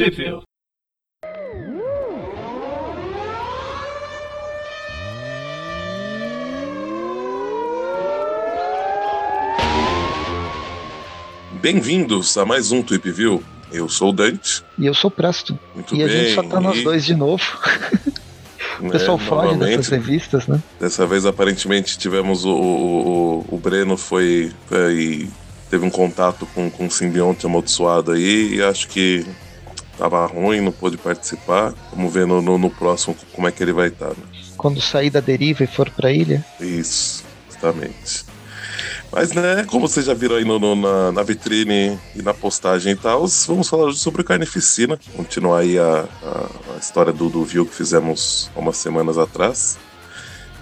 Sheffield. Bem-vindos a mais um Tweep View. Eu sou o Dante. E eu sou o Presto. Muito e bem. a gente só tá nós e, dois de novo. o pessoal né, foge novamente, dessas revistas, né? Dessa vez, aparentemente, tivemos o, o, o, o Breno foi, foi- teve um contato com, com o simbionte amaldiçoado aí e acho que tava ruim, não pôde participar. Vamos ver no, no, no próximo como é que ele vai estar. né? Quando sair da deriva e for pra ilha. Isso, justamente. Mas, né, como vocês já viram aí no, no- na, na vitrine e na postagem e tal, vamos falar sobre carnificina. Continuar aí a, a, a história do, do View que fizemos há umas semanas atrás.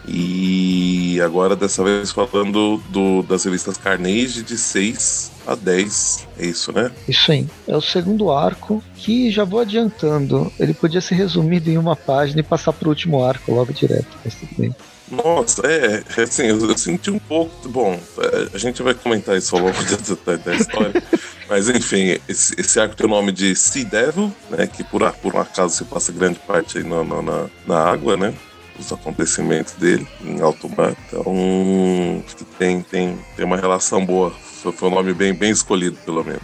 E agora, dessa vez, falando do, das revistas Carnage de 6 a 10. É isso, né? Isso aí. É o segundo arco, que já vou adiantando. Ele podia ser resumido em uma página e passar pro último arco logo direto. Mas tudo bem. Nossa, é, é assim, eu, eu senti um pouco. Bom, é, a gente vai comentar isso ao longo da, da- história. Mas enfim, esse, esse arco tem o nome de Sea Devil, né? Que por, por um acaso se passa grande parte aí na, na- na água, né? Os acontecimentos dele em alto mar. Então, acho que tem, tem, tem uma relação boa. Foi, foi um nome bem, bem escolhido, pelo menos.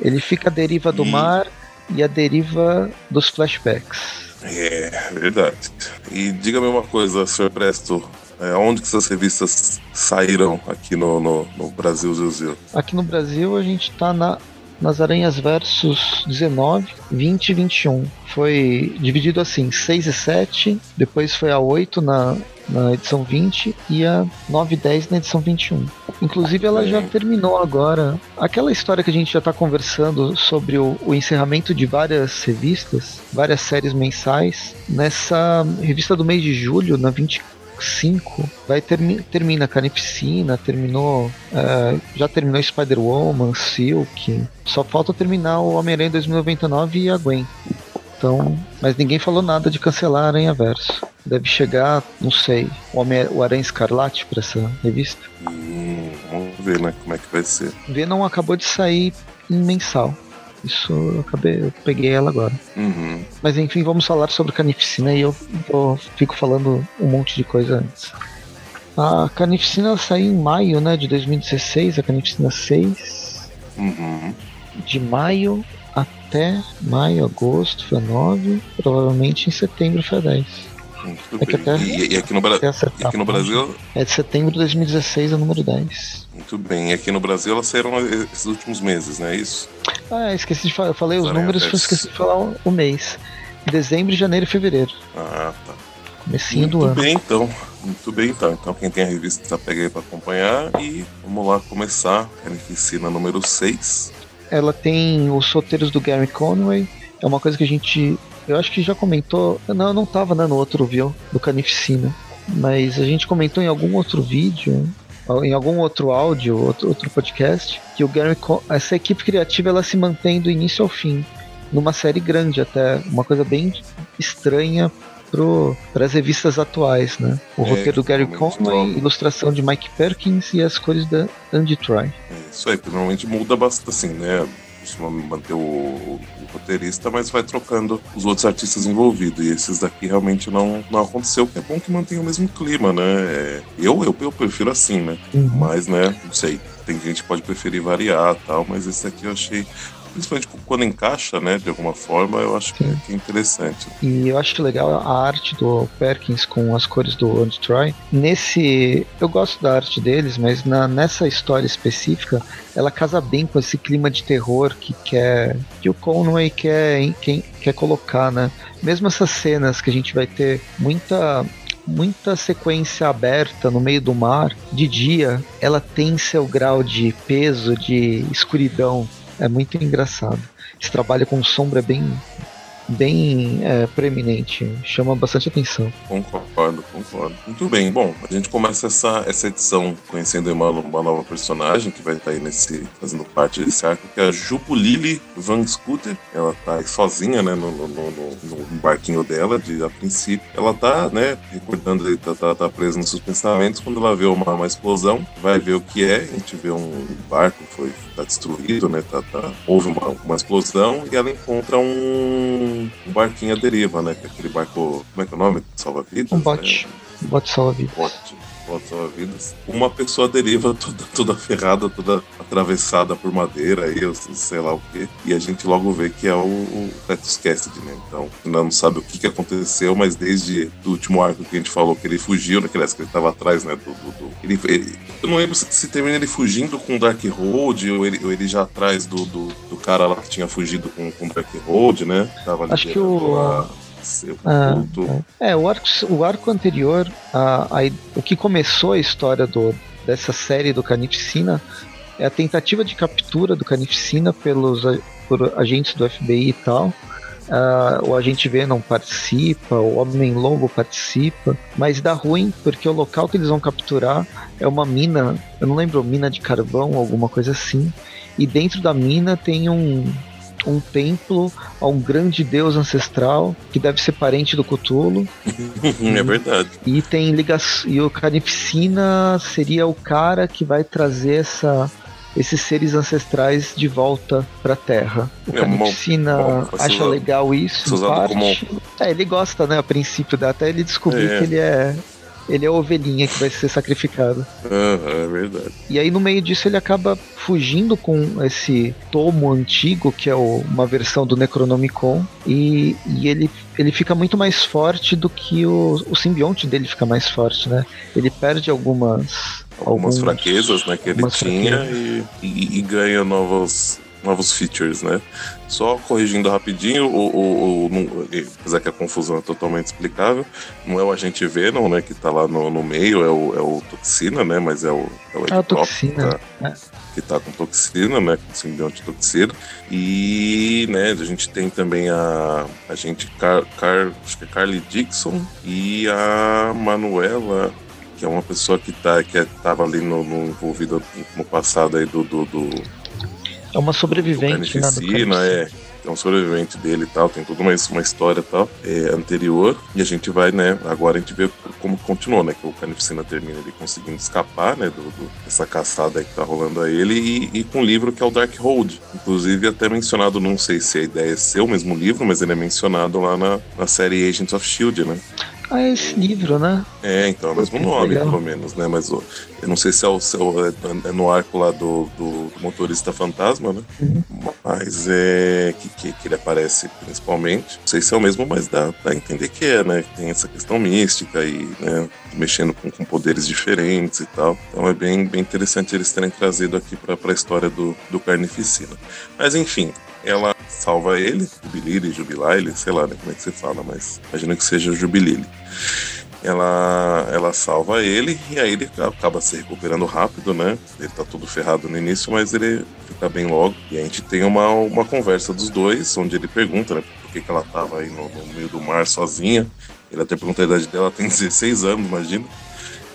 Ele fica à deriva do E- mar e à deriva dos flashbacks. É, verdade. E diga-me uma coisa, Sr. Presto. É, onde que essas revistas saíram aqui no, no, no Brasil, Zilzil? Aqui no Brasil a gente tá na, nas Aranhas Versus 19, 20 e 21. Foi dividido assim, 6 e 7, depois foi a 8 na, na edição 20 e a 9 e 10 na edição 21. Inclusive ela já terminou agora. Aquela história que a gente já tá conversando sobre o, o encerramento de várias revistas, várias séries mensais, nessa revista do mês de julho, na 25, vai termi termina Carnificina, terminou é, já terminou Spider-Woman, Silk. Só falta terminar o Homem-Aranha 2099 e a Gwen. Então, mas ninguém falou nada de cancelar a Aranha Verso. Deve chegar, não sei, o, Homem o Aranha Escarlate para essa revista. Hum, vamos ver, né? Como é que vai ser. Venom acabou de sair em mensal. Isso eu acabei, eu peguei ela agora. Uhum. Mas enfim, vamos falar sobre Carnificina e eu, eu fico falando um monte de coisa antes. A Carnificina saiu em maio né, de 2016, a Carnificina 6. Uhum. De maio até maio, agosto foi a 9. Provavelmente em setembro foi a 10. Muito É bem. E, e aqui no, Bra- e aqui página. Brasil, É de setembro de 2016 a número 10. muito bem. E aqui no Brasil elas saíram esses últimos meses, não é isso? Ah, esqueci de falar. Eu falei os números, Verso. esqueci de falar o, o mês. Dezembro, janeiro e fevereiro. Ah, tá. Comecinho do Muito ano. bem, então. Muito bem, então. Então, quem tem a revista, pega aí pra acompanhar. E vamos lá começar. Carnificina número 6. Ela tem os roteiros do Gary Conway. É uma coisa que a gente. Eu acho que já comentou. Não, eu não tava né, no outro viu do Canificina. Mas a gente comentou em algum outro vídeo, em algum outro áudio, outro, outro podcast, que o Gary essa equipe criativa ela se mantém do início ao fim. Numa série grande até. Uma coisa bem estranha para as revistas atuais, né? O É, roteiro do Gary nova. ilustração de Mike Perkins e as cores da Andy Try. É isso aí, porque normalmente muda bastante, assim, né? Costuma manter o, o roteirista, mas vai trocando os outros artistas envolvidos. E esses daqui realmente não, não aconteceu. É bom que mantenha o mesmo clima, né? É, eu, eu, eu prefiro assim, né? Mas, né, não sei. Tem gente que pode preferir variar tal, mas esse aqui eu achei. Principalmente quando encaixa, né, de alguma forma, eu acho que é, que é interessante. E eu acho legal a arte do Perkins com as cores do Andy Try. Nesse. Eu gosto da arte deles, mas na, nessa história específica, ela casa bem com esse clima de terror que quer. que o Conway quer, quer, quer colocar, né? Mesmo essas cenas que a gente vai ter muita. Muita sequência aberta no meio do mar, de dia, ela tem seu grau de peso, de escuridão. É muito engraçado. Esse trabalho com sombra é bem, bem é, preeminente, chama bastante atenção. Concordo, concordo. Muito bem, bom, a gente começa essa, essa edição conhecendo uma, uma nova personagem que vai estar aí nesse, fazendo parte desse arco, que é a Jupulili Van Scooter. Ela tá aí sozinha, né, no, no, no, no barquinho dela, de, a princípio. Ela tá, né, recordando, aí, tá, tá, tá presa nos seus pensamentos. Quando ela vê uma, uma explosão, vai ver o que é. A gente vê um barco foi tá destruído, né? Tá, tá, houve uma, uma explosão e ela encontra um, um barquinho à deriva, né? Que é aquele barco. Como é que é o nome? Salva-vidas? Um bote. Né? Bote salva-vidas. Bote salva-vidas. Uma pessoa deriva toda, toda ferrada, toda atravessada por madeira e sei lá o que. E a gente logo vê que é o, o Fetus Cassidy, né? Então, ainda não sabe o que, que aconteceu, mas desde o último arco que a gente falou que ele fugiu, né? Que ele estava atrás, né? Do, do, do... Ele, ele, eu não lembro se, se, termina ele fugindo com o Dark Road ou ele, ou ele já atrás do, do, do, cara lá que tinha fugido com, com o Dark Road, né? Tava Acho que o. A ah, é, o arco, o arco anterior, a, a, o que começou a história do, dessa série do Carnificina é a tentativa de captura do Carnificina pelos por agentes do FBI e tal. Uh, o agente V não participa, o Homem-Lobo participa, mas dá ruim porque o local que eles vão capturar é uma mina, eu não lembro, mina de carvão, alguma coisa assim, e dentro da mina tem um, um templo a um grande deus ancestral que deve ser parente do Cthulhu. é verdade. E tem ligação. E o Carnificina seria o cara que vai trazer essa esses seres ancestrais de volta para a Terra. O é, Carnificina acha legal isso, parte. Como... É, ele gosta, né, a princípio, até ele descobrir é. que ele é ele é a ovelhinha que vai ser sacrificada. Uhum, é verdade. E aí no meio disso ele acaba fugindo com esse tomo antigo, que é o, uma versão do Necronomicon, e, e ele, ele fica muito mais forte do que o, o simbionte dele fica mais forte, né? Ele perde algumas algumas alguns, fraquezas né, que ele tinha e, e, e, ganha novos, novos features, né? Só corrigindo rapidinho, o, o, o, apesar que a confusão é totalmente explicável, não é o agente Venom, né, que tá lá no, no meio, é o, é o Toxina, né, mas é o, é o é toxina. Tá, é. que tá com Toxina, né, com simbionte Toxina. E, né, a gente tem também a, a gente, Car, Car, acho que é Carly Dixon e a Manuela, que é uma pessoa que tá que estava ali no, no envolvida no passado aí do, do, do é uma sobrevivente, né? É. É um sobrevivente dele e tal, tem toda uma, uma história tal, é, anterior. E a gente vai, né? Agora a gente vê como continuou, né? Que o Carnificina termina ele conseguindo escapar, né? Do, do, dessa caçada que tá rolando a ele. E, e, com um livro que é o Dark Hold. Inclusive, até mencionado, não sei se a ideia é ser o mesmo livro, mas ele é mencionado lá na, na série Agents of Shield, né? Ah, é esse livro, né? É, então, é o mesmo nome, legal. pelo menos, né? Mas eu não sei se é, o, se é, é no arco lá do, do, do motorista fantasma, né? Uhum. Mas é que, que, que, ele aparece principalmente. Não sei se é o mesmo, mas dá, dá a entender que é, né? Tem essa questão mística e, né? Mexendo com, com poderes diferentes e tal. Então é bem, bem interessante eles terem trazido aqui para a história do, do Carnificina. Mas enfim, ela salva ele, Jubilile, Jubilaile, sei lá né, como é que você fala, mas imagino que seja Jubilile. Ela, ela salva ele e aí ele acaba se recuperando rápido, né? Ele tá todo ferrado no início, mas ele fica bem logo. E a gente tem uma, uma conversa dos dois, onde ele pergunta, né, por que, que ela tava aí no, no meio do mar sozinha. Ele até pergunta a idade dela, tem 16 anos, imagina.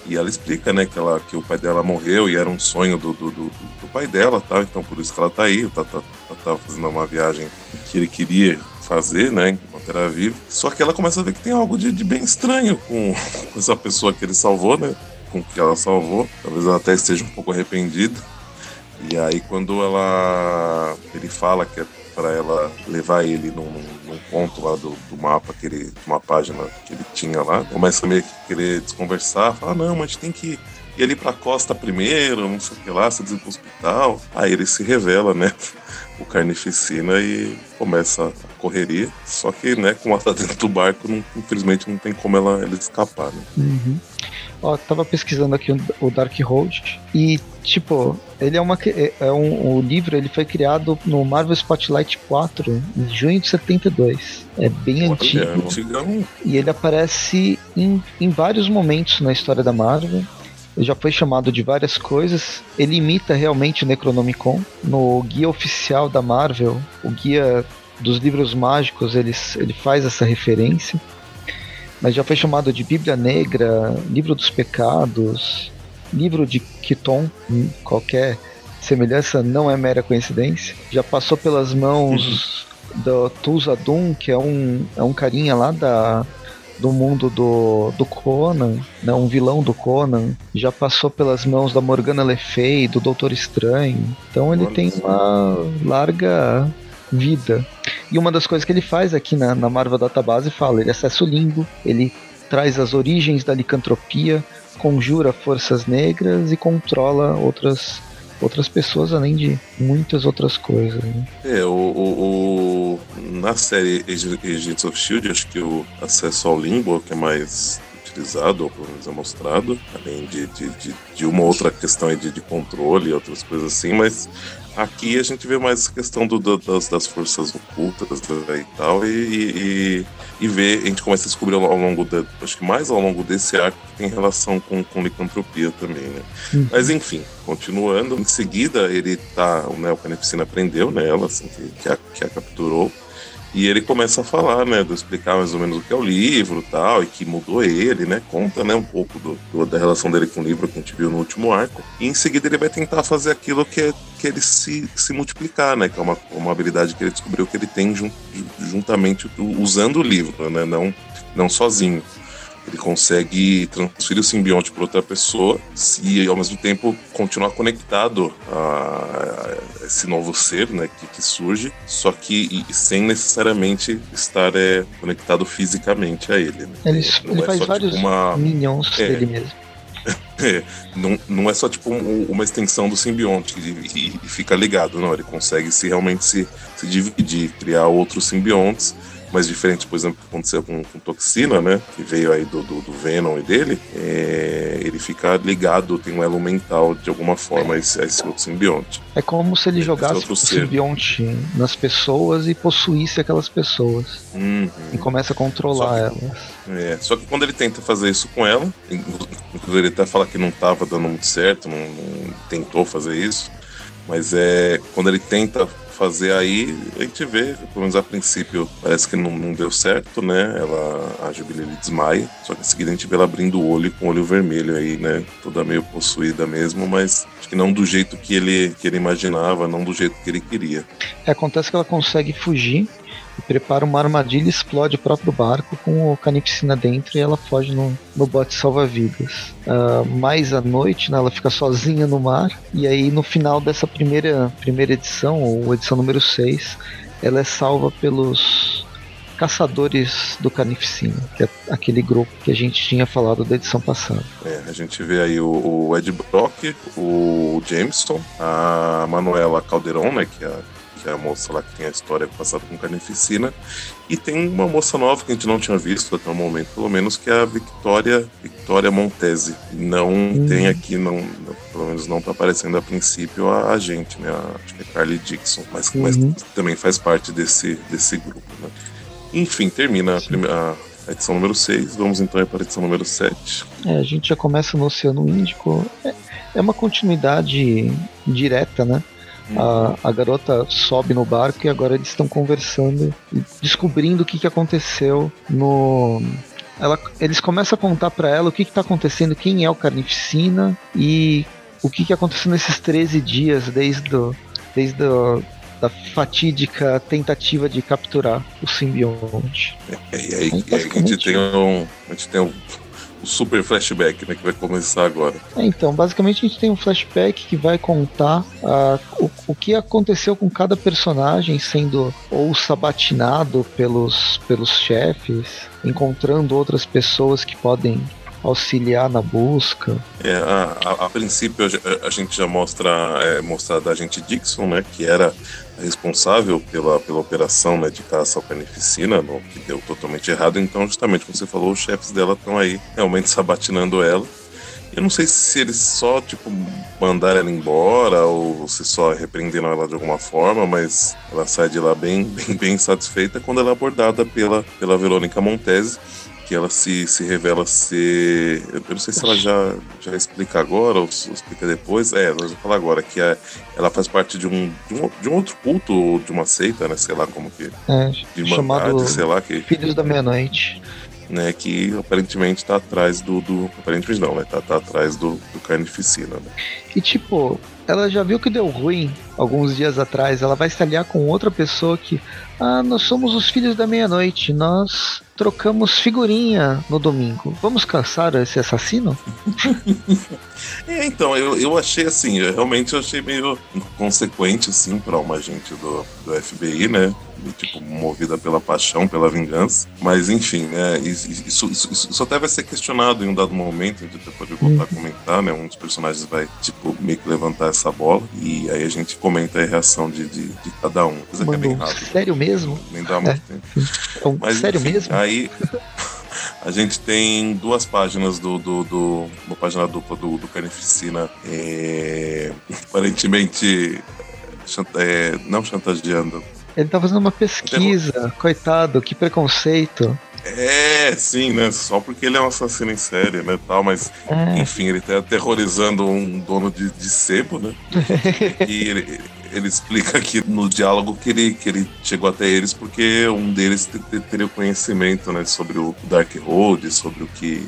E ela explica, né, que, ela, que o pai dela morreu e era um sonho do, do, do, do pai dela, tá? Então por isso que ela tá aí, tá, tá, tá, tá fazendo uma viagem que ele queria fazer, né, enquanto era vivo. Só que ela começa a ver que tem algo de, de bem estranho com, com essa pessoa que ele salvou, né? Com que ela salvou. Talvez ela até esteja um pouco arrependida. E aí quando ela ele fala que é para ela levar ele num, num ponto lá do, do, mapa, que ele, uma página que ele tinha lá, começa meio que querer desconversar, fala, não, mas a gente tem que ir ali pra costa primeiro, não sei o que lá, se ir pro hospital. Aí ele se revela, né? O Carnificina e começa a correria. Só que, né, como ela tá dentro do barco, não, infelizmente não tem como ela, ela escapar, né? Uhum. Ó, tava pesquisando aqui o Dark Road e, tipo, ele é uma. É, é um, o livro ele foi criado no Marvel Spotlight 4 em junho de 72. É bem Olha, antigo. É. E ele aparece em, em vários momentos na história da Marvel. Ele já foi chamado de várias coisas. Ele imita realmente o Necronomicon. No guia oficial da Marvel, o guia dos livros mágicos, ele, ele faz essa referência mas já foi chamado de Bíblia Negra, Livro dos Pecados, Livro de Kiton, hum, qualquer semelhança não é mera coincidência. Já passou pelas mãos uhum. do Tulsa Doom, que é um, é um carinha lá da, do mundo do, do Conan, né, um vilão do Conan, já passou pelas mãos da Morgana Le Fay, do Doutor Estranho. Então ele tem uma larga vida. E uma das coisas que ele faz aqui na, na Marvel Database fala, ele acessa o limbo, ele traz as origens da licantropia, conjura forças negras e controla outras outras pessoas, além de muitas outras coisas. Né? É, o, o, o, na série Agents of Shield, acho que o acesso ao limbo que é mais utilizado, ou pelo menos é mostrado, além de, de, de, de uma outra questão de, de controle e outras coisas assim, mas Aqui a gente vê mais a questão do, do, das, das, forças ocultas né, e tal, e, e, e vê, a gente começa a descobrir ao, longo, acho que mais ao longo desse arco, que tem relação com, com licantropia também, né? Uhum. Mas enfim, continuando, em seguida ele tá, né, o Carnificina prendeu nela, assim, que, que, a, que a capturou, e ele começa a falar, né, de explicar mais ou menos o que é o livro tal, e que mudou ele, né, conta, né, um pouco do, do, da relação dele com o livro que a gente viu no último arco. E em seguida ele vai tentar fazer aquilo que é que ele se, se multiplicar, né, que é uma, uma habilidade que ele descobriu que ele tem jun, juntamente usando o livro, né, não, não sozinho. Ele consegue transferir o simbionte para outra pessoa e, ao mesmo tempo, continuar conectado a esse novo ser né, que, que surge, só que sem necessariamente estar é, conectado fisicamente a ele. Né? Ele, ele é faz vários tipo, uma... minions é, dele mesmo. É, não, não é só tipo um, uma extensão do simbionte e, e, e, fica ligado, não. Ele consegue se realmente se, se dividir, criar outros simbiontes mais diferente, por exemplo, que aconteceu com, com Toxina, né? Que veio aí do, do, do Venom e dele. É, ele fica ligado, tem um elo mental de alguma forma a esse, a esse outro simbionte. É como se ele jogasse o simbionte nas pessoas e possuísse aquelas pessoas. Uhum. E começa a controlar que, elas. É, só que quando ele tenta fazer isso com ela, inclusive ele até fala que não estava dando muito certo, não, não tentou fazer isso. Mas é quando ele tenta fazer aí, a gente vê, pelo menos a princípio, parece que não, não deu certo, né? Ela, a Jubilee desmaia, só que em seguida a gente vê ela abrindo o olho com o olho vermelho aí, né? Toda meio possuída mesmo, mas acho que não do jeito que ele, que ele imaginava, não do jeito que ele queria. É, acontece que ela consegue fugir prepara uma armadilha e explode o próprio barco com o Canipsina dentro e ela foge no, no bote salva-vidas. Uh, mais à noite, né, ela fica sozinha no mar e aí no final dessa primeira, primeira edição, ou edição número 6, ela é salva pelos Caçadores do Carnificina, que é aquele grupo que a gente tinha falado da edição passada. É, a gente vê aí o, o Ed Brock, o Jameson, a Manuela Calderon, né, que é a que é a moça lá que tem a história passada com carnificina. E tem uma moça nova que a gente não tinha visto até o momento, pelo menos, que é a Victoria, Victoria Montese. Não hum. tem aqui, não, pelo menos não tá aparecendo a princípio a, a gente, né? A, acho que é Carly Dixon, mas, uhum. mas também faz parte desse, desse grupo, né? Enfim, termina a, primeira, a edição número 6. Vamos então para a edição número 7. É, a gente já começa no Oceano Índico. É, é uma continuidade direta, né? A, a garota sobe no barco e agora eles estão conversando e descobrindo o que, que aconteceu no. Ela, eles começam a contar para ela o que está acontecendo, quem é o Carnificina e o que, que aconteceu nesses 13 dias desde, do, desde do, da fatídica tentativa de capturar o simbionte. É, e aí, então, aí a, gente tem um, a gente tem um o super flashback, né, que vai começar agora. É, então, basicamente a gente tem um flashback que vai contar uh, o, o que aconteceu com cada personagem sendo ou sabatinado pelos, pelos chefes, encontrando outras pessoas que podem auxiliar na busca. É, a, a, a princípio a, a, gente já mostra é, mostra da gente Dixon, né, que era responsável pela, pela operação né, de caça ao carnificina, no, que deu totalmente errado. Então, justamente como você falou, os chefes dela estão aí realmente sabatinando ela. Eu não sei se eles só, tipo, mandaram ela embora ou se só repreenderam ela de alguma forma, mas ela sai de lá bem, bem, bem satisfeita quando ela é abordada pela, pela Verônica Montese que ela se, se revela ser. Eu não sei se ela já, já explica agora ou, explica depois. É, nós vamos falar agora, que é, ela faz parte de um, de um, de um outro culto, ou de uma seita, né? Sei lá como que. É, de chamado sei lá que. Filhos da Meia-Noite. Né, que aparentemente tá atrás do, do aparentemente não, né, tá, tá atrás do, do carnificina, né. E tipo, ela já viu que deu ruim alguns dias atrás. Ela vai se aliar com outra pessoa que. Ah, nós somos os filhos da meia-noite. Nós trocamos figurinha no domingo. Vamos caçar esse assassino? é, então, eu, eu achei assim, eu realmente eu achei meio inconsequente, assim, para uma agente do, do FBI, né? Tipo, movida pela paixão, pela vingança. Mas, enfim, né, isso, isso, isso, até vai ser questionado em um dado momento, a gente até pode voltar a comentar, né? Um dos personagens vai, tipo, meio que levantar essa bola e aí a gente comenta a reação de, de, de cada um. Mano, é bem rápido. Sério mesmo? Nem dá muito é. tempo. Então, Mas, sério enfim, mesmo? Aí. A gente tem duas páginas do, do, do uma página dupla do, do Carnificina, é, aparentemente é, não chantageando, ele tá fazendo uma pesquisa, coitado, que preconceito. É, sim, né? Só porque ele é um assassino em série, né? Tal, mas, é. enfim, ele tá aterrorizando um dono de, de sebo, né? e ele, ele explica aqui no diálogo que ele, que ele chegou até eles porque um deles teria conhecimento, né? Sobre o Dark Road, sobre o que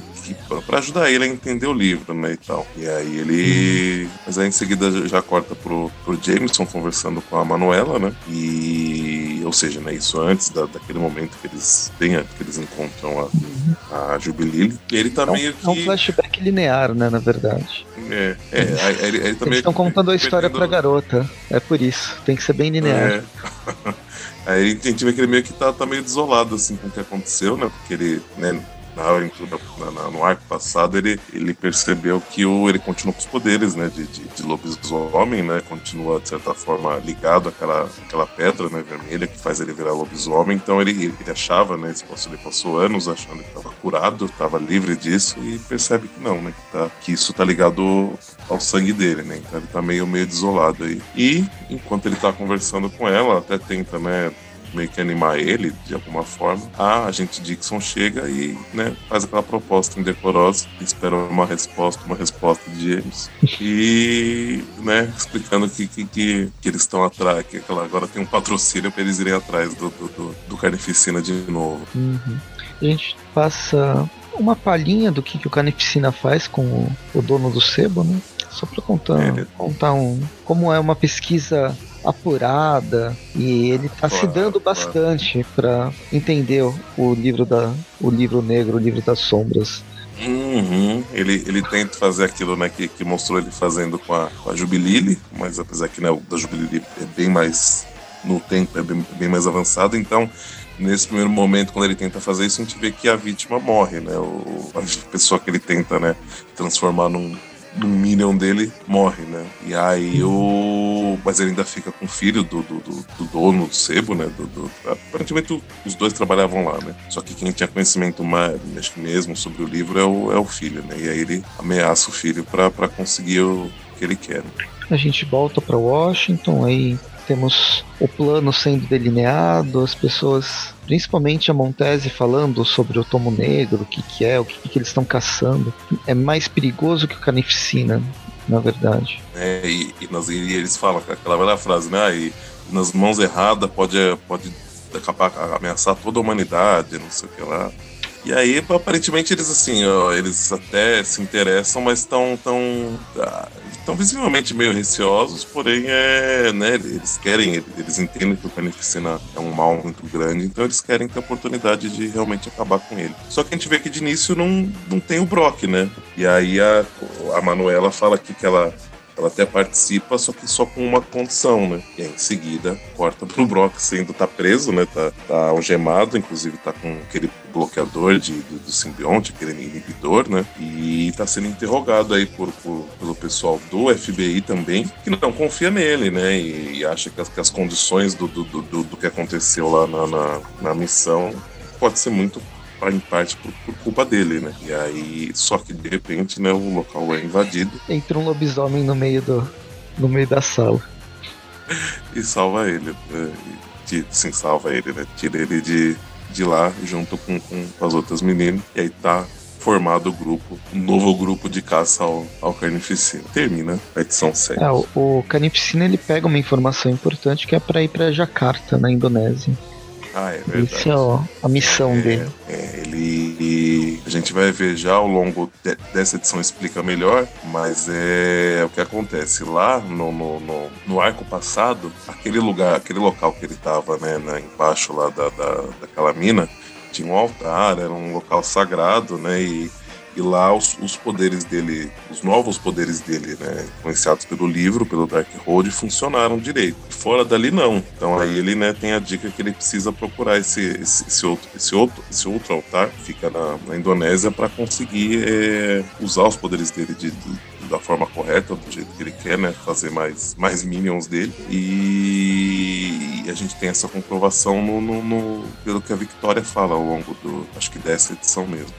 para ajudar ele a entender o livro, né, e tal. E aí ele, mas aí em seguida já corta pro, pro Jameson conversando com a Manuela, né? E ou seja, né, isso antes da, daquele momento que eles têm, que eles encontram a, a Jubilee. Ele tá é um, meio que é um flashback linear, né, na verdade. É, é, ele, ele tá Eles estão contando a história perdendo... pra garota. É por isso. Tem que ser bem linear. É. Aí a gente vê que ele meio que tá, tá meio desolado assim com o que aconteceu, né? Porque ele, né, na aventura na, no arco passado, ele, ele percebeu que o, ele continua com os poderes, né, de, de, de lobisomem, né, continua de certa forma ligado àquela, àquela pedra, né, vermelha que faz ele virar lobisomem, então ele, ele achava, né, ele passou anos achando que estava curado, estava livre disso e percebe que não, né, que, tá, que isso tá ligado ao sangue dele, né, então ele tá meio, meio desolado aí. E, enquanto ele tá conversando com ela, até tenta, né, meio que animar ele de alguma forma. A agente Dixon chega e né, faz aquela proposta indecorosa, espera uma resposta, uma resposta de James. E né, explicando que, que, que, que eles estão atrás, que agora tem um patrocínio para eles irem atrás do, do, do, do Carnificina de novo. Uhum. A gente passa uma palhinha do que, que o Carnificina faz com o, o dono do sebo, né? Só para contar, é, contar um, como é uma pesquisa apurada e ele está se dando bastante para entender o livro da o livro negro, o livro das sombras. Uhum. Ele, ele tenta fazer aquilo né, que, que mostrou ele fazendo com a, com a Jubilile, mas apesar que né, o da Jubilile é bem mais no tempo, é bem, bem mais avançado, então nesse primeiro momento, quando ele tenta fazer isso, a gente vê que a vítima morre, né? O, a pessoa que ele tenta, né, transformar num, do Minion dele morre, né? E aí o. Mas ele ainda fica com o filho do, do, do, do dono do sebo, né? Do, do... Aparentemente os dois trabalhavam lá, né? Só que quem tinha conhecimento mais, mesmo sobre o livro é o, é o filho, né? E aí ele ameaça o filho para conseguir o que ele quer. A gente volta para Washington, aí temos o plano sendo delineado, as pessoas, principalmente a Montese, falando sobre o tomo negro, o que, que é, o que, que eles estão caçando. É mais perigoso que o Carnificina, na verdade. É, e, e, nas, e eles falam aquela velha frase, né? E nas mãos erradas pode, pode acabar, ameaçar toda a humanidade, não sei o que lá. E aí, aparentemente, eles assim, ó, eles até se interessam, mas estão tão, tão visivelmente meio receosos, porém é, né, eles querem, eles entendem que o Carnificina é um mal muito grande, então eles querem ter a oportunidade de realmente acabar com ele. Só que a gente vê que de início não, não tem o Brock, né? E aí a, a Manuela fala aqui que ela ela até participa, só que só com uma condição, né? E aí, em seguida, corta pro Brock sendo tá preso, né? Tá, tá algemado, inclusive tá com aquele bloqueador de, do, do simbionte, aquele inibidor, né? E tá sendo interrogado aí por, por, pelo pessoal do FBI também, que não confia nele, né? E, e acha que as, que as condições do, do, do, do, que aconteceu lá na, na, na missão pode ser muito em parte por, por, culpa dele, né? E aí, só que de repente, né, o local é invadido. Entra um lobisomem no meio do no meio da sala. e salva ele. Né? sim, salva ele, né? Tira ele de, de lá junto com, com as outras meninas. E aí tá formado o grupo, um novo grupo de caça ao, ao Carnificina. Termina a edição 7. É, o, o Carnificina ele pega uma informação importante que é para ir para Jakarta, na Indonésia. Ah, é verdade. Essa é a missão é, dele. É, ele. A gente vai ver já ao longo de, dessa edição explica melhor, mas é o que acontece. Lá no, no, no, no arco passado, aquele lugar, aquele local que ele tava, né, na, embaixo lá da, da, daquela mina, tinha um altar, era um local sagrado, né? E e lá os, os, poderes dele, os novos poderes dele, né, influenciados pelo livro, pelo Dark Road, funcionaram direito. Fora dali não. Então aí ele, né, tem a dica que ele precisa procurar esse, esse, esse outro, esse outro, esse outro altar que fica na, na Indonésia para conseguir é, usar os poderes dele de, de da forma correta, do jeito que ele quer, né? Fazer mais, mais minions dele. E, a gente tem essa comprovação no, no, no, pelo que a Victoria fala ao longo do. Acho que dessa edição mesmo.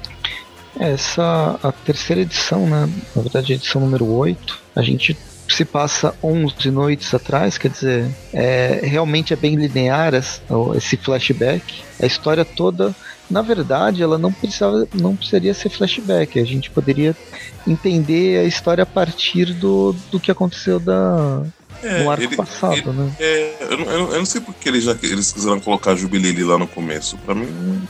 Essa, a terceira edição, né? Na verdade, a edição número 8, a gente se passa 11 noites atrás, quer dizer, é, realmente é bem linear esse flashback. A história toda, na verdade, ela não precisava, não precisaria ser flashback. A gente poderia entender a história a partir do, do que aconteceu da, é, no arco ele, passado, ele, né? É, eu, não, eu, não sei porque eles, já, eles quiseram colocar Jubilili lá no começo. Pra mim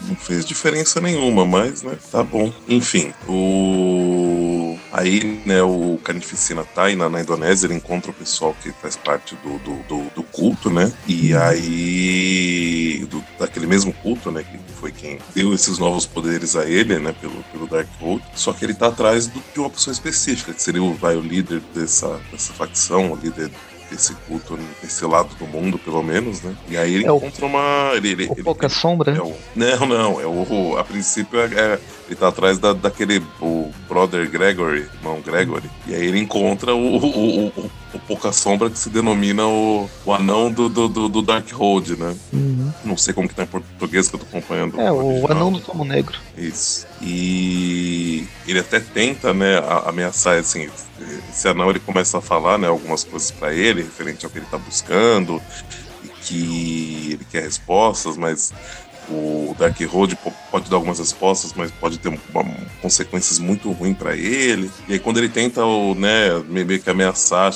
não fez diferença nenhuma, mas, né, tá bom. Enfim, o. Aí, né, o Carnificina tá aí na, na Indonésia, ele encontra o pessoal que faz parte do, do, do, do culto, né? E uhum. aí. Do, daquele mesmo culto, né? Que foi quem deu esses novos poderes a ele, né? Pelo, pelo Darkhold. Só que ele tá atrás do, de uma pessoa específica, que seria o, vai, o líder dessa, dessa facção, o líder esse culto nesse lado do mundo, pelo menos, né? E aí ele é encontra o, uma. Ele, ele, o Pouca Sombra? É o, não, não. É o, a princípio é, é, ele tá atrás da, daquele. O brother Gregory, irmão Gregory. E aí ele encontra o, o, o, o Pouca Sombra que se denomina o, o anão do, do, do, do Darkhold, né? Uhum. Não sei como que tá em português que eu tô acompanhando. É, o, o anão do Tomo Negro. Isso. E ele até tenta, né, ameaçar, assim, esse anão ele começa a falar, né, algumas coisas para ele, referente ao que ele tá buscando, e que ele quer respostas, mas o Dark Road pode dar algumas respostas, mas pode ter uma, consequências muito ruins para ele. E aí quando ele tenta, o, né, meio que ameaçar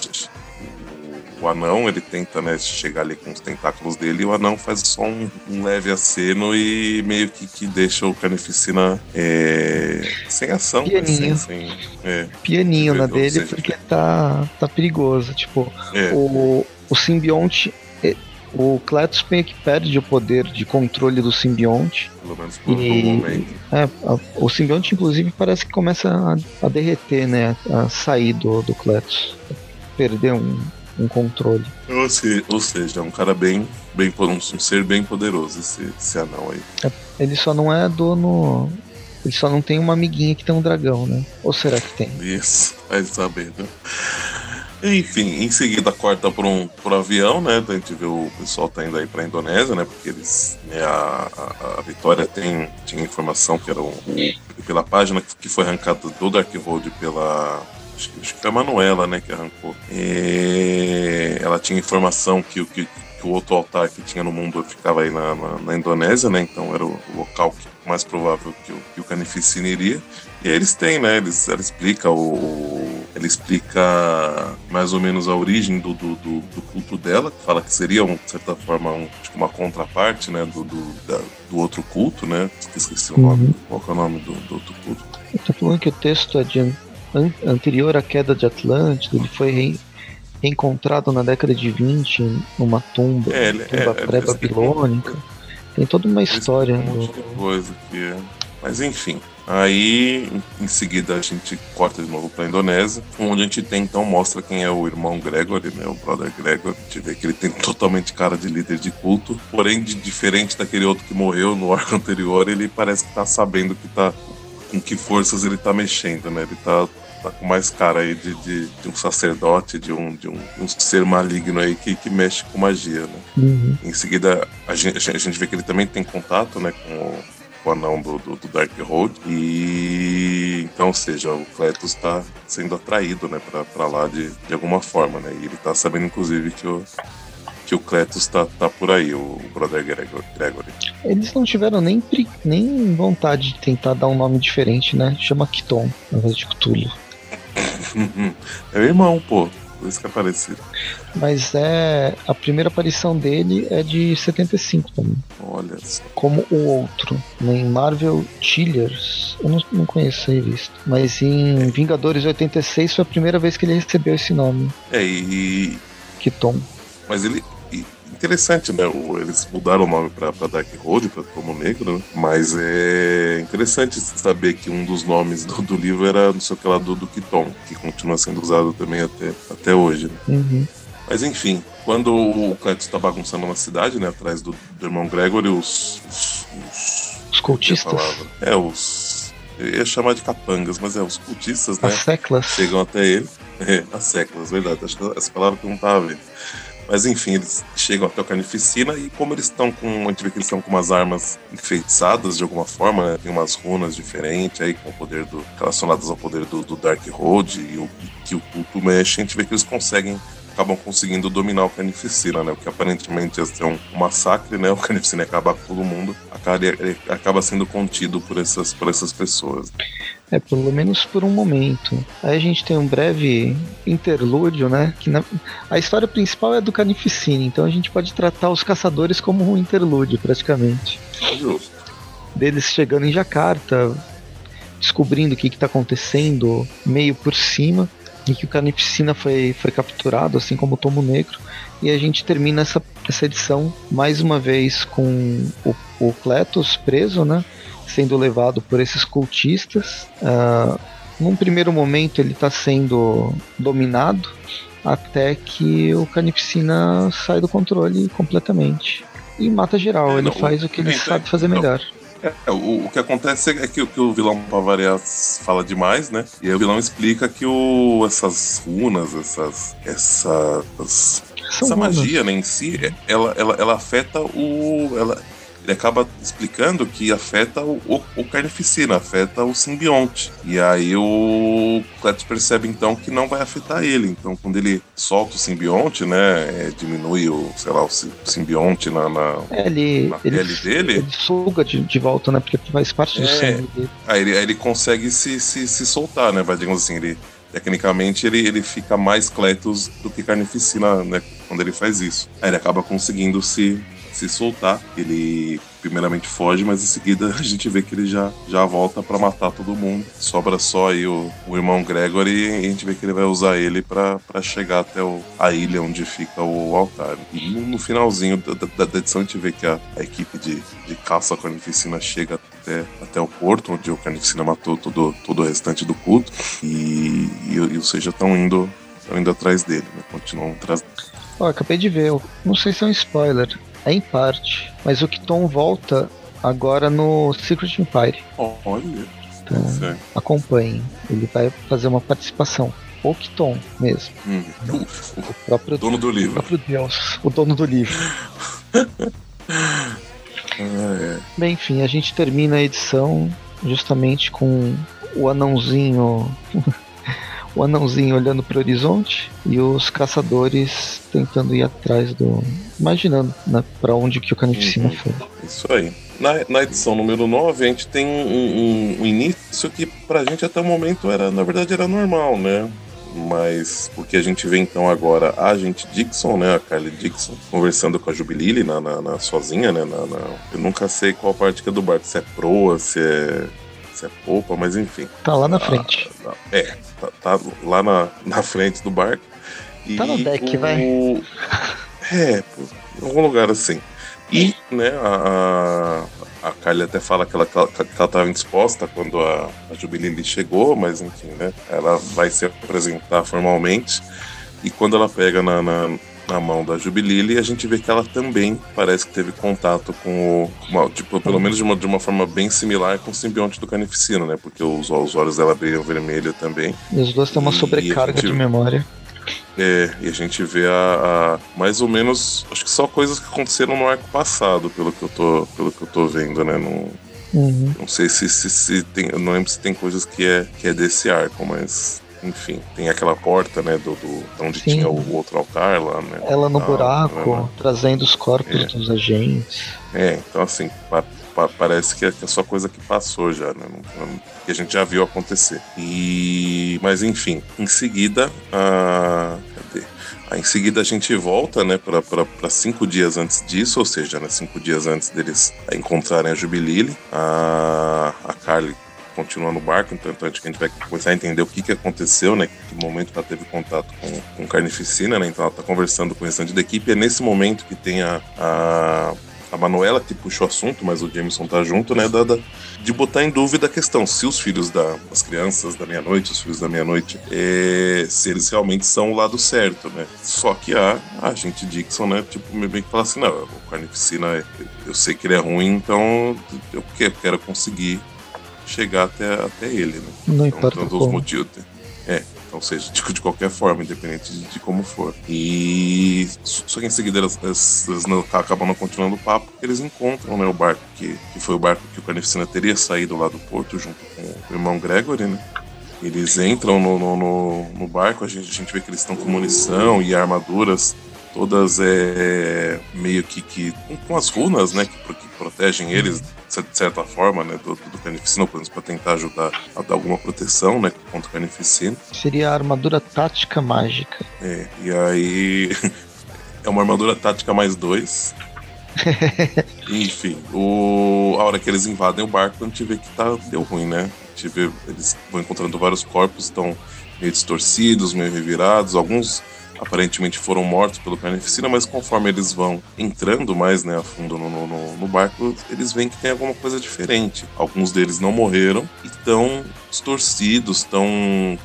o anão, ele tenta né, chegar ali com os tentáculos dele, e o anão faz só um, um leve aceno e meio que, que deixa o Carnificina é, sem ação. Pianinho. Assim, sem, é, Pianinho na dele, seja, porque tá, tá perigoso. Tipo, é. o, o simbionte. É, o Cletus meio que perde o poder de controle do simbionte. Pelo menos por e, um momento. É, a, o simbionte, inclusive, parece que começa a, a derreter, né? A sair do, do Cletus. Perder um, um controle. Ou, se, ou seja, é um cara bem, bem um, ser bem poderoso esse, esse anão aí. É, ele só não é dono. Ele só não tem uma amiguinha que tem um dragão, né? Ou será que tem? Isso, vai saber, né? Enfim, em seguida corta por um por avião, né? A gente vê o pessoal tá indo aí pra Indonésia, né? Porque eles. Né, a, a, a, Vitória tem, tinha informação que era um, pela página que foi arrancada do Dark Road pela acho, acho que foi a Manuela, né, que arrancou. E ela tinha informação que, que, que, o outro altar que tinha no mundo ficava aí na, na, na Indonésia, né, então era o, o local que, mais provável que o, que o Carnificina iria. E aí eles têm, né, eles, ela explica o, o ele explica mais ou menos a origem do, do, do, do culto dela, que fala que seria, um, de certa forma, um, tipo uma contraparte, né, do, do, da, do outro culto, né, esqueci o nome, uhum. qual é o nome do, do outro culto. Eu tô falando que o texto é de an anterior à queda de Atlântida, ele foi re reencontrado na década de 20 numa tumba, é, tumba é, pré-babilônica. Tem toda uma história. Um monte de coisa que é. Mas enfim, Aí, em seguida, a gente corta de novo para a Indonésia, onde a gente tem, então, mostra quem é o irmão Gregory, né, o brother Gregory. A gente vê que ele tem totalmente cara de líder de culto, porém, de, diferente daquele outro que morreu no arco anterior, ele parece que tá sabendo que tá com que forças ele tá mexendo, né? Ele tá, tá com mais cara aí de, de, de um sacerdote, de um, de um, um, ser maligno aí que, que mexe com magia, né? Uhum. Em seguida, a gente, a gente vê que ele também tem contato, né, com o, com o anão do, do, do Dark Road. E então, ou seja, o Cletus está sendo atraído, né, para lá de, de alguma forma, né? E ele tá sabendo, inclusive, que o, que o Cletus tá, tá por aí, o Brother Gregory. Eles não tiveram nem, nem vontade de tentar dar um nome diferente, né? Chama Kiton, ao invés de Cthulhu. é o irmão, pô. Por isso que é parecido. Mas é. A primeira aparição dele é de 75 também. Olha só. Como o outro. Em Marvel Chillers. Eu não, não conheço essa revista. Mas em Vingadores 86 foi a primeira vez que ele recebeu esse nome. É, e. Kiton. Mas ele. Interessante, né? Eles mudaram o nome pra, pra Dark Road, pra Tomo Negro, né? Mas é interessante saber que um dos nomes do, do livro era não sei o que lá do, do Kiton, que continua sendo usado também até, até hoje. Né? Uhum. Mas enfim, quando o Cletus está bagunçando na cidade, né? Atrás do, do irmão Gregory, os. Os, os, os cultistas. É, os. Eu ia chamar de capangas, mas é, os cultistas, né? As seclas. Chegam até ele. É, as seclas, verdade. Acho que essa palavra que eu não tava vendo. Mas enfim, eles chegam até o Carnificina e como eles estão com. A gente vê que eles estão com umas armas enfeitiçadas de alguma forma, né? Tem umas runas diferentes aí com o poder do. relacionadas ao poder do, do Dark Road e o que o culto mexe, a gente vê que eles conseguem acabam conseguindo dominar o Carnificina, né? O que aparentemente ia ser um, massacre, né? O Carnificina acaba com todo mundo, acaba, acaba sendo contido por essas, por essas pessoas. É, pelo menos por um momento. Aí a gente tem um breve interlúdio, né? Que na... a história principal é do Carnificina, então a gente pode tratar os caçadores como um interlúdio, praticamente. Justo. Deles chegando em Jakarta, descobrindo o que está acontecendo meio por cima em que o Carnificina foi, foi capturado, assim como o Tomo Negro. E a gente termina essa, essa edição mais uma vez com o, o Cletus preso, né? Sendo levado por esses cultistas. Uh, num primeiro momento ele está sendo dominado até que o Carnificina sai do controle completamente e mata geral. É, ele faz o que ele sabe fazer melhor. É, o, o, que acontece é que, que o vilão, pra variar, fala demais, né? E aí o vilão explica que o, essas runas, essas. essas essa magia né, em si, ela, ela, ela afeta o. Ela, ele acaba explicando que afeta o, o, o carnificina, afeta o simbionte. E aí o Cletus percebe então que não vai afetar ele. Então quando ele solta o simbionte, né, é, diminui o, sei lá, o simbionte na, na, é, ele, na pele ele, dele. Ele suga de, de volta, né, porque faz parte do é, sangue dele. Aí ele, aí ele consegue se, se, se soltar, né, vai digamos assim, ele tecnicamente ele, ele fica mais Cletus do que Carnificina, né? Quando ele faz isso. Aí ele acaba conseguindo se, se soltar. Ele primeiramente foge, mas em seguida a gente vê que ele já, já volta para matar todo mundo. Sobra só aí o, o irmão Gregory e a gente vê que ele vai usar ele para chegar até o, a ilha onde fica o altar. E no, no finalzinho da, da, edição a gente vê que a, a equipe de, de caça à carnificina chega até, até o porto, onde o carnificina matou todo, todo o restante do culto. E, e, e ou seja, estão indo, indo atrás dele, né? continuam atrás Ó, acabei de ver, não sei se é um spoiler, é em parte, mas o Kiton volta agora no Secret Empire. Olha. Então, acompanhem. Ele vai fazer uma participação. O Kiton mesmo. Hum. O próprio dono do livro. O próprio Deus. O dono do livro. Bem, enfim, a gente termina a edição justamente com o anãozinho o anãozinho olhando para o horizonte e os caçadores tentando ir atrás do. Imaginando né, para onde que o Carnificina uhum. foi. Isso aí. Na, na, edição número 9, a gente tem um, um, um, início que pra gente até o momento era, na verdade, era normal, né? Mas porque a gente vê então agora a gente Dixon, né? A Kylie Dixon, conversando com a Jubilili na, na, na sozinha, né? Na, na, eu nunca sei qual parte que é do barco, se é proa, se é se é polpa, mas enfim. Tá lá na ah, frente. é, tá, tá, lá na, na frente do barco. E tá no deck, o... vai. É, em algum lugar assim. E, né, a, a Kylie até fala que ela, que ela tava indisposta quando a, a Jubilee chegou, mas enfim, né, ela vai se apresentar formalmente. E quando ela pega na, na, na mão da Jubilili, a gente vê que ela também parece que teve contato com o. Uma, tipo, pelo menos de uma, de uma forma bem similar com o simbionte do Carnificina, né? Porque os, os olhos dela brilham vermelho também. E os dois têm uma sobrecarga gente, de memória. É, e a gente vê a, a, mais ou menos. Acho que só coisas que aconteceram no arco passado, pelo que eu tô, pelo que eu tô vendo, né? No, Uhum. Não sei se, se, se tem. Eu não lembro se tem coisas que é, que é desse arco, mas enfim, tem aquela porta, né, do, do onde Sim. tinha o outro altar lá, né? Ela no ah, buraco, né, trazendo os corpos é. dos agentes. É, então assim, pa, pa, parece que é, que é só coisa que passou já, né? Que a gente já viu acontecer. E. Mas enfim, em seguida, a. Aí em seguida a gente volta, né, para cinco dias antes disso, ou seja, né, cinco dias antes deles encontrarem a Jubilile. A, a Carly continua no barco, então, então a gente vai começar a entender o que, que aconteceu, né? Que momento ela teve contato com, com Carnificina, né? Então ela tá conversando com o restante da equipe. É nesse momento que tem a, a a Manuela que puxou o assunto, mas o Jameson tá junto, né? Da, da, de botar em dúvida a questão se os filhos da, das crianças da meia-noite, os filhos da meia-noite, é, se eles realmente são o lado certo, né? Só que a, a gente Dixon, né? Tipo, meio que fala assim: não, o Carnificina, eu sei que ele é ruim, então eu quero conseguir chegar até, até ele, né? Não então, importa. Então, como. motivos. Ou seja, de, de qualquer forma, independente de, de, como for. E só que em seguida elas, elas, elas não, acabam não continuando o papo, eles encontram né, o barco, que, que foi o barco que o Carnificina teria saído lá do porto junto com o irmão Gregory, né? Eles entram no, no, no, no barco, a gente, a gente vê que eles estão com munição e armaduras todas é, meio que, que com as runas, né, que, que protegem eles de certa forma, né, do, do Carnificina, pelo menos para tentar ajudar a dar alguma proteção, né, contra o Carnificina. Seria a armadura tática mágica. É, e aí é uma armadura tática mais dois. Enfim, o... a hora que eles invadem o barco, a gente vê que tá... deu ruim, né? A gente vê, eles vão encontrando vários corpos, estão meio distorcidos, meio revirados, alguns aparentemente foram mortos pelo Carnificina, mas conforme eles vão entrando mais né, a fundo no, no, no, barco, eles veem que tem alguma coisa diferente. Alguns deles não morreram e estão distorcidos, estão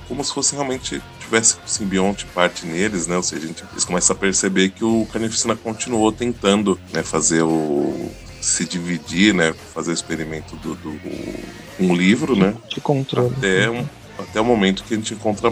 como se fosse realmente tivesse o simbionte parte neles, né? Ou seja, gente, eles começam a perceber que o Carnificina continuou tentando né, fazer o se dividir, né, fazer o experimento do, do um livro, né? De controle. Até, um, até o momento que a gente encontra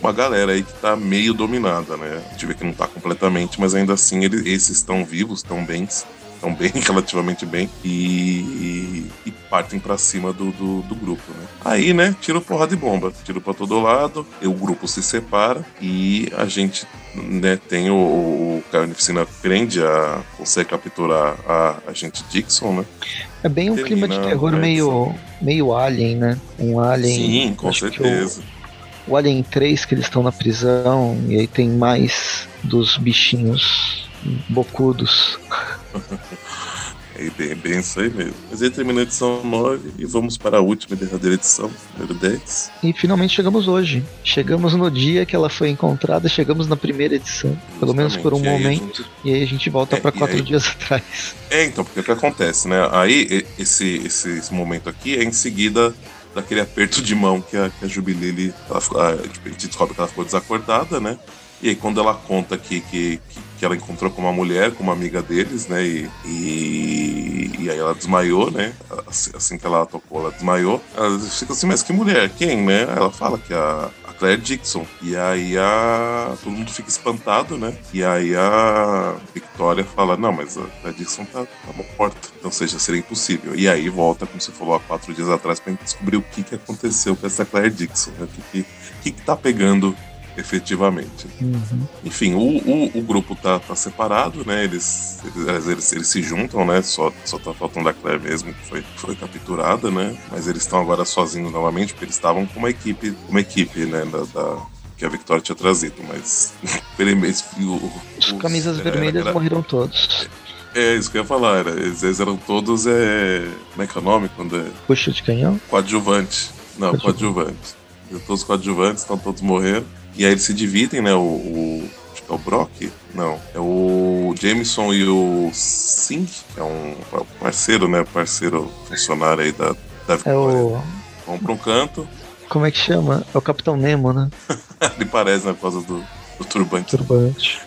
uma galera aí que tá meio dominada, né? A gente vê que não tá completamente, mas ainda assim eles, esses estão vivos, estão bem, estão bem, relativamente bem, e, e, e partem para cima do, do, do, grupo, né? Aí, né, tiro porra de bomba, tiro para todo lado, e o grupo se separa e a gente né, tem o, o Carnificina prende a consegue capturar a, a gente Dixon, né? É bem um Termina, clima de terror meio, meio alien, né? Um alien. Sim, com certeza o Alien 3 que eles estão na prisão e aí tem mais dos bichinhos bocudos. É bem, bem isso aí mesmo. Mas aí termina a edição 9 e vamos para a última e derradeira edição, número 10. E finalmente chegamos hoje. Chegamos no dia que ela foi encontrada, chegamos na primeira edição, Justamente. pelo menos por um e momento. Gente... E aí a gente volta é, para quatro aí... dias atrás. É, então, porque o que acontece, né? Aí esse, esse, esse momento aqui é em seguida daquele aperto de mão que a, que a Jubilele, ela, a, a gente descobre que ela ficou desacordada, né? E aí quando ela conta que, que, que ela encontrou com uma mulher, com uma amiga deles, né? E, e, e aí ela desmaiou, né? Assim, assim, que ela tocou, ela desmaiou. Ela fica assim, mas que mulher? Quem, né? Ela fala que a, a Claire Dixon. E aí a, todo mundo fica espantado, né? E aí a Victoria fala, não, mas a Claire Dixon tá, tá morta. Então seja, seria impossível. E aí volta, como você falou há quatro dias atrás, pra gente descobrir o que, que aconteceu com essa Claire Dixon, né? O que, que, que, que tá pegando efetivamente. Uhum. Enfim, o, o, o, grupo tá, tá separado, né? Eles, eles, eles, eles, se juntam, né? Só, só tá faltando a Claire mesmo, que foi, foi capturada, né? Mas eles estão agora sozinhos novamente, porque eles estavam com uma equipe, uma equipe, né? Da, da que a Victoria tinha trazido, mas o, os camisas era, vermelhas era, morreram todos. É, isso que eu ia falar, era, eles eram todos, é, como é que é o nome? Quando é... Puxa de canhão? Coadjuvante. Não, coadjuvante. coadjuvante. Todos coadjuvantes, estão todos morrendo. E aí eles se dividem, né? O, o acho que é o Brock? Não. É o Jameson e o Singh, que é um parceiro, né? Parceiro funcionário aí da, da É o... Vão pra um canto. Como é que chama? É o Capitão Nemo, né? Ele parece, né? Por causa do, do turbante. Turbante.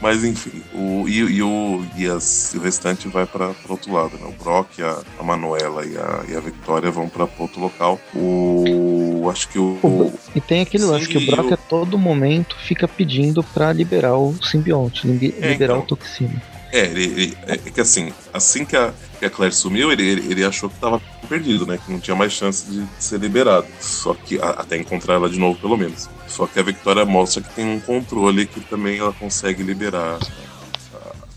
Mas enfim, o, e, e, o, e, as, e o restante vai para outro lado, né? O Brock, a, a Manuela e a, e a Victoria vão para outro local. O. Acho que o. o e tem aquele lance que o Brock a todo momento fica pedindo para liberar o simbionte, liberar é, então, o toxina. É, ele, ele, é, é que assim, assim que a, que a Claire sumiu, ele, ele, ele achou que tava perdido, né? Que não tinha mais chance de, ser liberado. Só que a, até encontrar ela de novo, pelo menos. Só que a Victoria mostra que tem um controle que também ela consegue liberar a,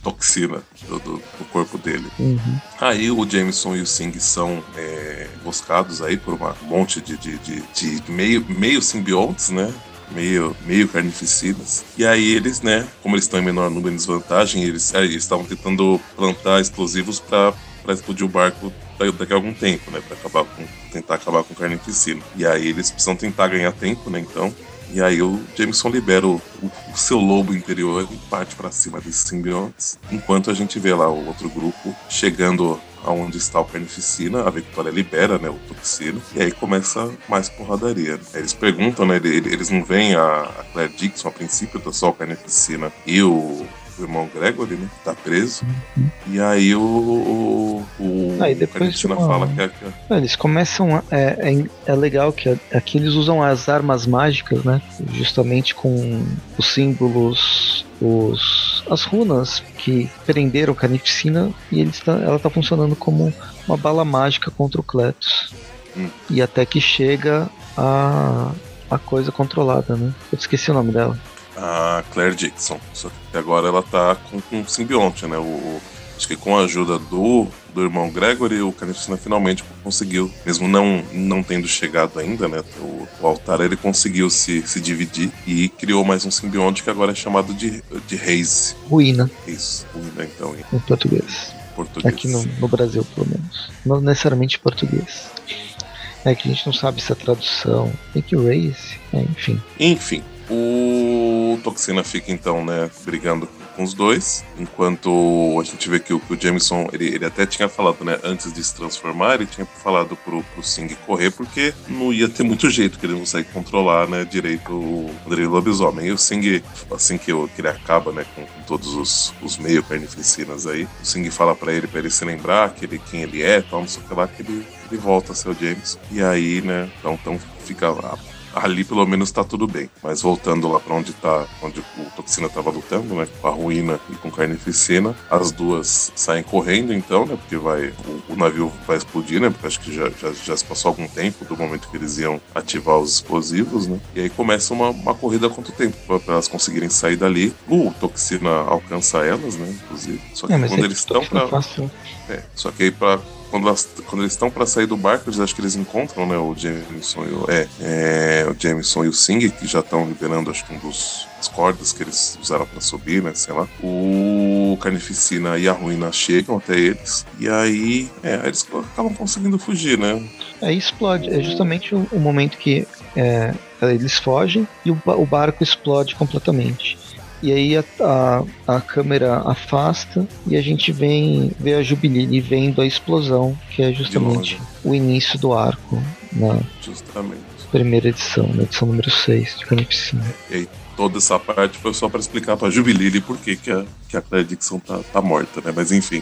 toxina do, do, do, corpo dele. Uhum. Aí o Jameson e o Singh são é, buscados aí por uma, um monte de, de, de, de meio, meio simbiontes, né? Meio, meio carnificinas. E aí eles, né, como eles estão em menor número de desvantagem, eles estavam tentando plantar explosivos para explodir o barco daqui a algum tempo, né, para acabar com, tentar acabar com carnificina. E aí eles precisam tentar ganhar tempo, né, então. E aí o Jameson libera o, o, o seu lobo interior e parte para cima desses simbiontes, enquanto a gente vê lá o outro grupo chegando aonde está o Carnificina, a Victoria libera, né, o Toxina, e aí começa mais porradaria. Eles perguntam, né, eles não veem a, Claire Dixon a princípio, tá só o Carnificina e o, o irmão Gregory, né? Tá preso. Uhum. E aí o. o, o aí depois uma... fala que, é, que é... Eles começam. A, é, é, é, legal que aqui eles usam as armas mágicas, né? Justamente com os símbolos, os, as runas que prenderam Carnificina e eles tá, ela tá funcionando como uma bala mágica contra o Cletus. Hum. E até que chega a, a coisa controlada, né? Eu esqueci o nome dela a Claire Dixon. Só que agora ela tá com, com um simbionte, né? O, acho que com a ajuda do, do irmão Gregory, o Carnificina finalmente conseguiu, mesmo não, não tendo chegado ainda, né? O, o altar ele conseguiu se, se dividir e criou mais um simbionte que agora é chamado de, de Reis. Ruína. Isso, Ruína então. Em, em português. português. Aqui no, no Brasil, pelo menos. Não necessariamente português. É que a gente não sabe se a tradução. Tem que raise, é, enfim. Enfim, o Toxina fica então, né, brigando com os dois, enquanto a gente vê que o, que o Jameson, ele, ele até tinha falado, né, antes de se transformar, ele tinha falado pro, pro Sing correr, porque não ia ter muito jeito que ele não consegue controlar, né, direito o Andrei Lobisomem. E o Sing, assim que, eu, que ele acaba, né, com, com todos os, os meio carnificinas aí, o Sing fala para ele, para ele se lembrar que ele, quem ele é, tal, não sei o que lá, que ele, ele volta a ser o James. E aí, né, então, então fica lá ali pelo menos tá tudo bem. Mas voltando lá para onde tá, onde o Toxina tava lutando, né? Com a ruína e com carnificina, as duas saem correndo então, né? Porque vai. O, o navio vai explodir, né? Porque acho que já, já, já, se passou algum tempo do momento que eles iam ativar os explosivos, né? E aí começa uma, uma corrida quanto tempo para elas conseguirem sair dali. O Toxina alcança elas, né? Inclusive. Só que é, quando eles estão pra. É, só que aí pra quando, elas, quando eles estão para sair do barco, eles acho que eles encontram, né, o Jameson e o, é, é, o Jameson e o que já estão liberando, acho que um dos as cordas que eles usaram para subir, né, sei lá. O Carnificina e a Ruína chegam até eles, e aí, é, eles acabam conseguindo fugir, né. Aí explode, é justamente o, o momento que é, eles fogem e o, o barco explode completamente. E aí a, a, a, câmera afasta e a gente vem vê a Jubilee vendo a explosão, que é justamente o início do arco na justamente. primeira edição, na edição número 6 de Carnificina. E aí toda essa parte foi só para explicar para Jubilee por que, que a, que a Claire Dixon tá, tá morta, né? Mas enfim.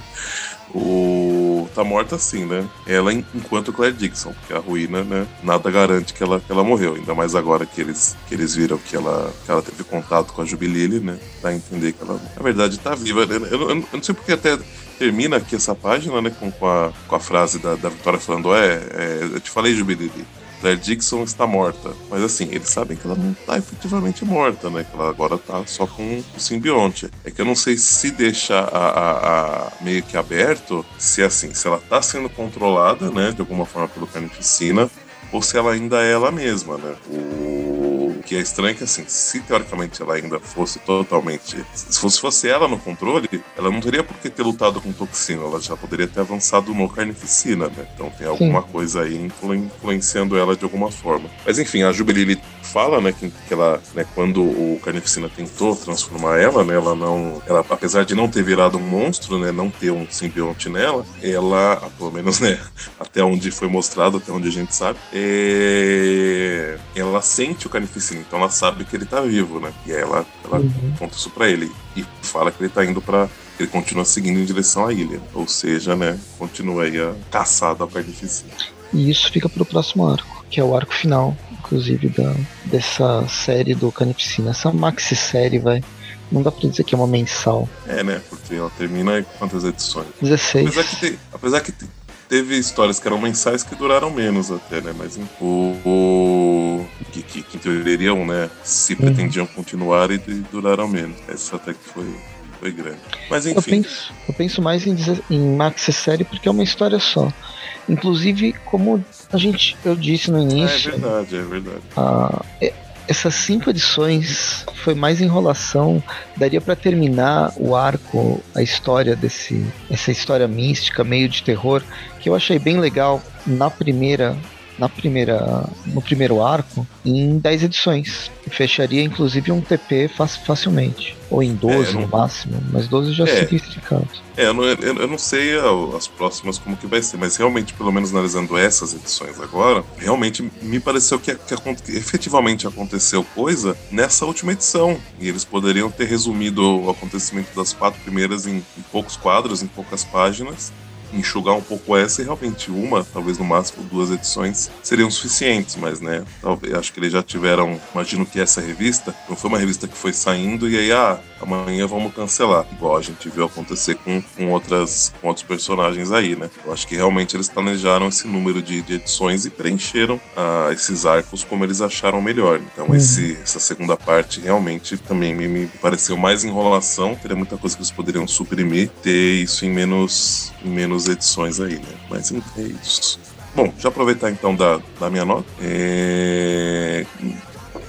O tá morta assim, né? Ela enquanto Claire Dixon, porque a ruína, né? Nada garante que ela, que ela morreu, ainda mais agora que eles, que eles viram que ela, que ela teve contato com a Jubilele, né? Dá a entender que ela, na verdade, tá viva. Né? Eu, eu, eu não sei porque até termina aqui essa página, né? Com, com, a, com a frase da, da Vitória falando: é, é, eu te falei, Jubilele Claire Dixon está morta. Mas assim, eles sabem que ela não está efetivamente morta, né? Que ela agora está só com o simbionte. É que eu não sei se deixar a, a, a, meio que aberto, se assim, se ela está sendo controlada, né? De alguma forma pelo Carnificina, ou se ela ainda é ela mesma, né? O que é estranho é que, assim, se teoricamente ela ainda fosse totalmente. Se fosse, fosse ela no controle, ela não teria por que ter lutado com toxina, ela já poderia ter avançado no carnificina, né? Então tem alguma Sim. coisa aí influ influenciando ela de alguma forma. Mas enfim, a Jubilee fala, né, que, que ela, né, quando o carnificina tentou transformar ela, né, ela não. Ela, apesar de não ter virado um monstro, né, não ter um simbionte nela, ela, pelo menos, né, até onde foi mostrado, até onde a gente sabe, é... ela sente o carnificina, então ela sabe que ele tá vivo, né? E aí ela, ela uhum. conta isso pra ele e fala que ele tá indo para ele continua seguindo em direção à ilha, ou seja, né, continua aí a caçada ao carnificina. E isso fica pro próximo arco, que é o arco final, inclusive da dessa série do Carnificina, essa maxi série, vai. Não dá pra dizer que é uma mensal. É, né? Porque ela termina em quantas edições? 16. Apesar que, tem, apesar que teve histórias que eram mensais que duraram menos até, né? Mas o, o que, que, que teoriam, né? Se uhum. pretendiam continuar e, e duraram menos. Essa até que foi foi grande. Mas enfim. Eu penso, eu penso mais em, em maxi série porque é uma história só. Inclusive, como a gente, eu disse no início. É verdade, é verdade. A, é, essas cinco edições foi mais enrolação. Daria para terminar o arco, a história desse, essa história mística, meio de terror, que eu achei bem legal na primeira na primeira, no primeiro arco em 10 edições. Fecharia inclusive um TP facilmente. Ou em 12 é, não... no máximo, mas 12 já é. seria esticado. É, eu não, eu não sei as próximas como que vai ser, mas realmente, pelo menos analisando essas edições agora, realmente me pareceu que, que, que efetivamente aconteceu coisa nessa última edição. E eles poderiam ter resumido o acontecimento das quatro primeiras em, em poucos quadros, em poucas páginas, enxugar um pouco essa e realmente uma, talvez no máximo duas edições seriam suficientes, mas né, talvez acho que eles já tiveram, imagino que essa revista não foi uma revista que foi saindo e aí ah, amanhã vamos cancelar, igual a gente viu acontecer com, com outras com outros personagens aí, né? Eu acho que realmente eles planejaram esse número de, de edições e preencheram ah, esses arcos como eles acharam melhor. Então uhum. esse, essa segunda parte realmente também me, me pareceu mais enrolação, teria muita coisa que eles poderiam suprimir, ter isso em menos em menos edições aí, né? Mas é isso. Bom, já aproveitar então da, da minha nota. É...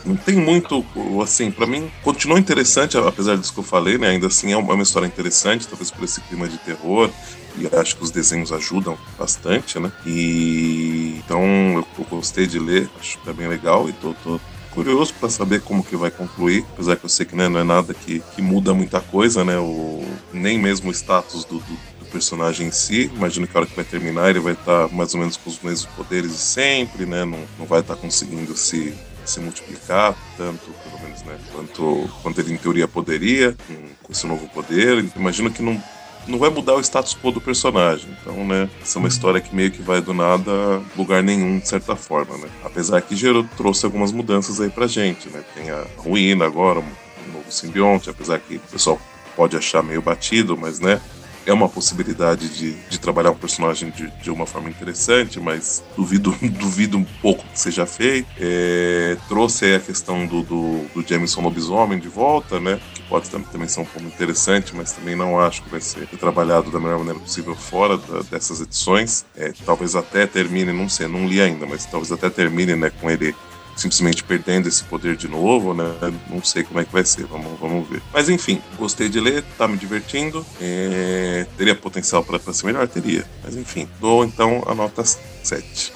Não tem muito, assim, para mim continua interessante, apesar disso que eu falei, né? Ainda assim é uma história interessante, talvez por esse clima de terror, e acho que os desenhos ajudam bastante, né? E então eu, gostei de ler, acho que é bem legal e tô, tô curioso para saber como que vai concluir, apesar que eu sei que né, não é nada que, que muda muita coisa, né? O, nem mesmo o status do, do personagem em si. Imagino que a hora que vai terminar ele vai estar tá mais ou menos com os mesmos poderes de sempre, né? Não, não vai estar tá conseguindo se, se multiplicar tanto, pelo menos, né? Quanto, quanto ele em teoria poderia com, com esse novo poder. Imagino que não, não vai mudar o status quo do personagem. Então, né, essa é uma história que meio que vai do nada lugar nenhum, de certa forma, né? Apesar que gerou, trouxe algumas mudanças aí pra gente, né? Tem a ruína agora, um novo simbionte, apesar que o pessoal pode achar meio batido, mas, né, é uma possibilidade de, de trabalhar um personagem de, de uma forma interessante, mas duvido, duvido um pouco que seja feito. É, trouxe a questão do, do, do Jameson Lobisomem de volta, né? Que pode também ser um ponto interessante, mas também não acho que vai ser trabalhado da melhor maneira possível fora da, dessas edições. É, talvez até termine, não sei, não li ainda, mas talvez até termine né, com ele simplesmente perdendo esse poder de novo, né? Não sei como é que vai ser, vamos, vamos ver. Mas enfim, gostei de ler, tá me divertindo. É... Teria potencial para ser melhor? Teria. Mas enfim, dou então a nota 7.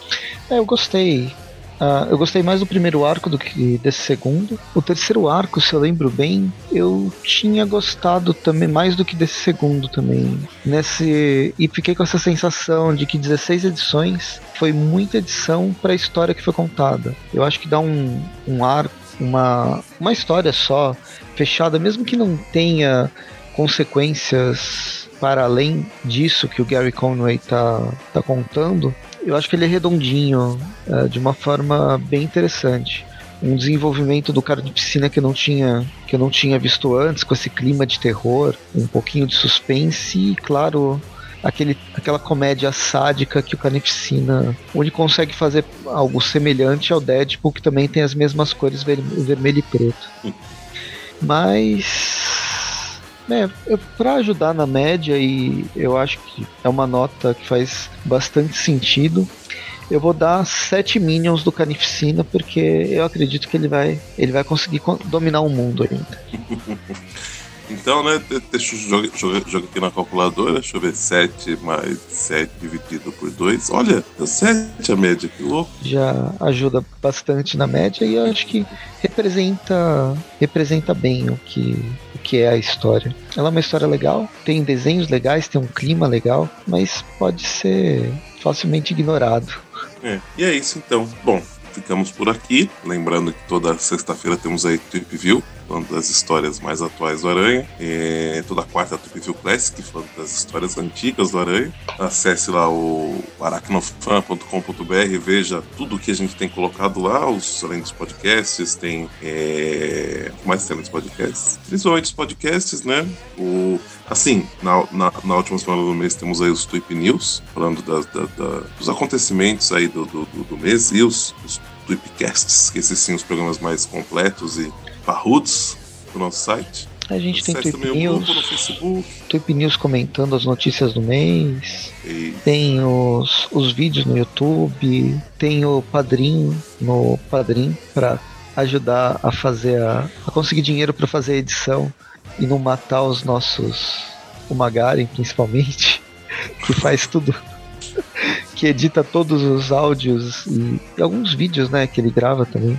É, eu gostei. Uh, eu gostei mais do primeiro arco do que desse segundo. O terceiro arco, se eu lembro bem, eu tinha gostado também mais do que desse segundo também. Nesse e fiquei com essa sensação de que 16 edições foi muita edição para a história que foi contada. Eu acho que dá um, um arco, uma, uma história só fechada, mesmo que não tenha consequências para além disso que o Gary Conway tá, tá contando, eu acho que ele é redondinho, é, de uma forma bem interessante. Um desenvolvimento do cara de piscina que eu não tinha que eu não tinha visto antes, com esse clima de terror, um pouquinho de suspense e, claro, aquele, aquela comédia sádica que o Carnificina onde consegue fazer algo semelhante ao Deadpool, que também tem as mesmas cores ver, vermelho e preto. Mas é, para ajudar na média e eu acho que é uma nota que faz bastante sentido. Eu vou dar 7 minions do Canificina porque eu acredito que ele vai, ele vai conseguir dominar o mundo ainda. Então, né, deixa eu jogar, aqui na calculadora, deixa eu ver, 7 mais 7 dividido por 2. Olha, deu 7 a média, que louco. Já ajuda bastante na média e eu acho que representa, representa bem o que, que é a história. Ela é uma história legal, tem desenhos legais, tem um clima legal, mas pode ser facilmente ignorado. É, e é isso então. Bom, ficamos por aqui. Lembrando que toda sexta-feira temos aí Trip View, falando das histórias mais atuais do Aranha. E toda quarta Trip View Classic, falando das histórias antigas do Aranha. Acesse lá o aracnofan.com.br, veja tudo que a gente tem colocado lá, os, além dos podcasts, tem. É... Mais tem nos podcasts? Principalmente os podcasts, né? O Assim, na, na, na, última semana do mês temos aí os Tweep News, falando da, da, da, dos acontecimentos aí do, do, do mês e os, os Tweepcasts, que esses sim os programas mais completos e parrudos do nosso site. A gente tem Tweep News, no Facebook. Tweep News comentando as notícias do mês. E... Tem os, os vídeos no YouTube. Tem o Padrim no Padrim para ajudar a fazer a, a conseguir dinheiro para fazer a edição e não matar os nossos o Magaren principalmente que faz tudo que edita todos os áudios e, e, alguns vídeos né que ele grava também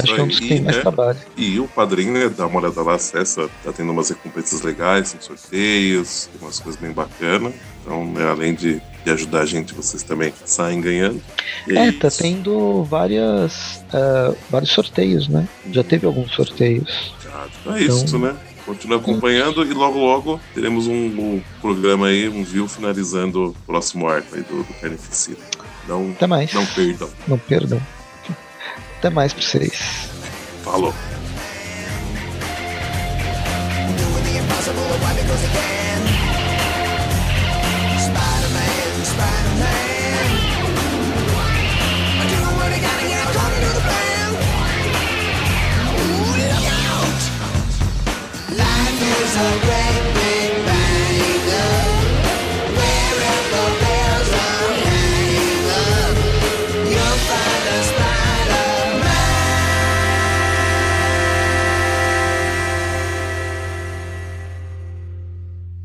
Acho que é um dos que tem mais né? trabalho. E o padrinho, né, dá uma olhada lá, acessa, tá tendo umas recompensas legais, tem sorteios, umas coisas bem bacanas. Então, né, além de, de ajudar a gente, vocês também saem ganhando. E é, é tá tendo várias, uh, vários sorteios, né? Já teve alguns sorteios. Ah, então é isso, né? Continua acompanhando e logo logo teremos um, um, programa aí, um view finalizando o próximo arco aí do, do Carnificina. Não, Até mais. Não perdam. Não perdam. Até mais pra vocês. Falou. is a wreck.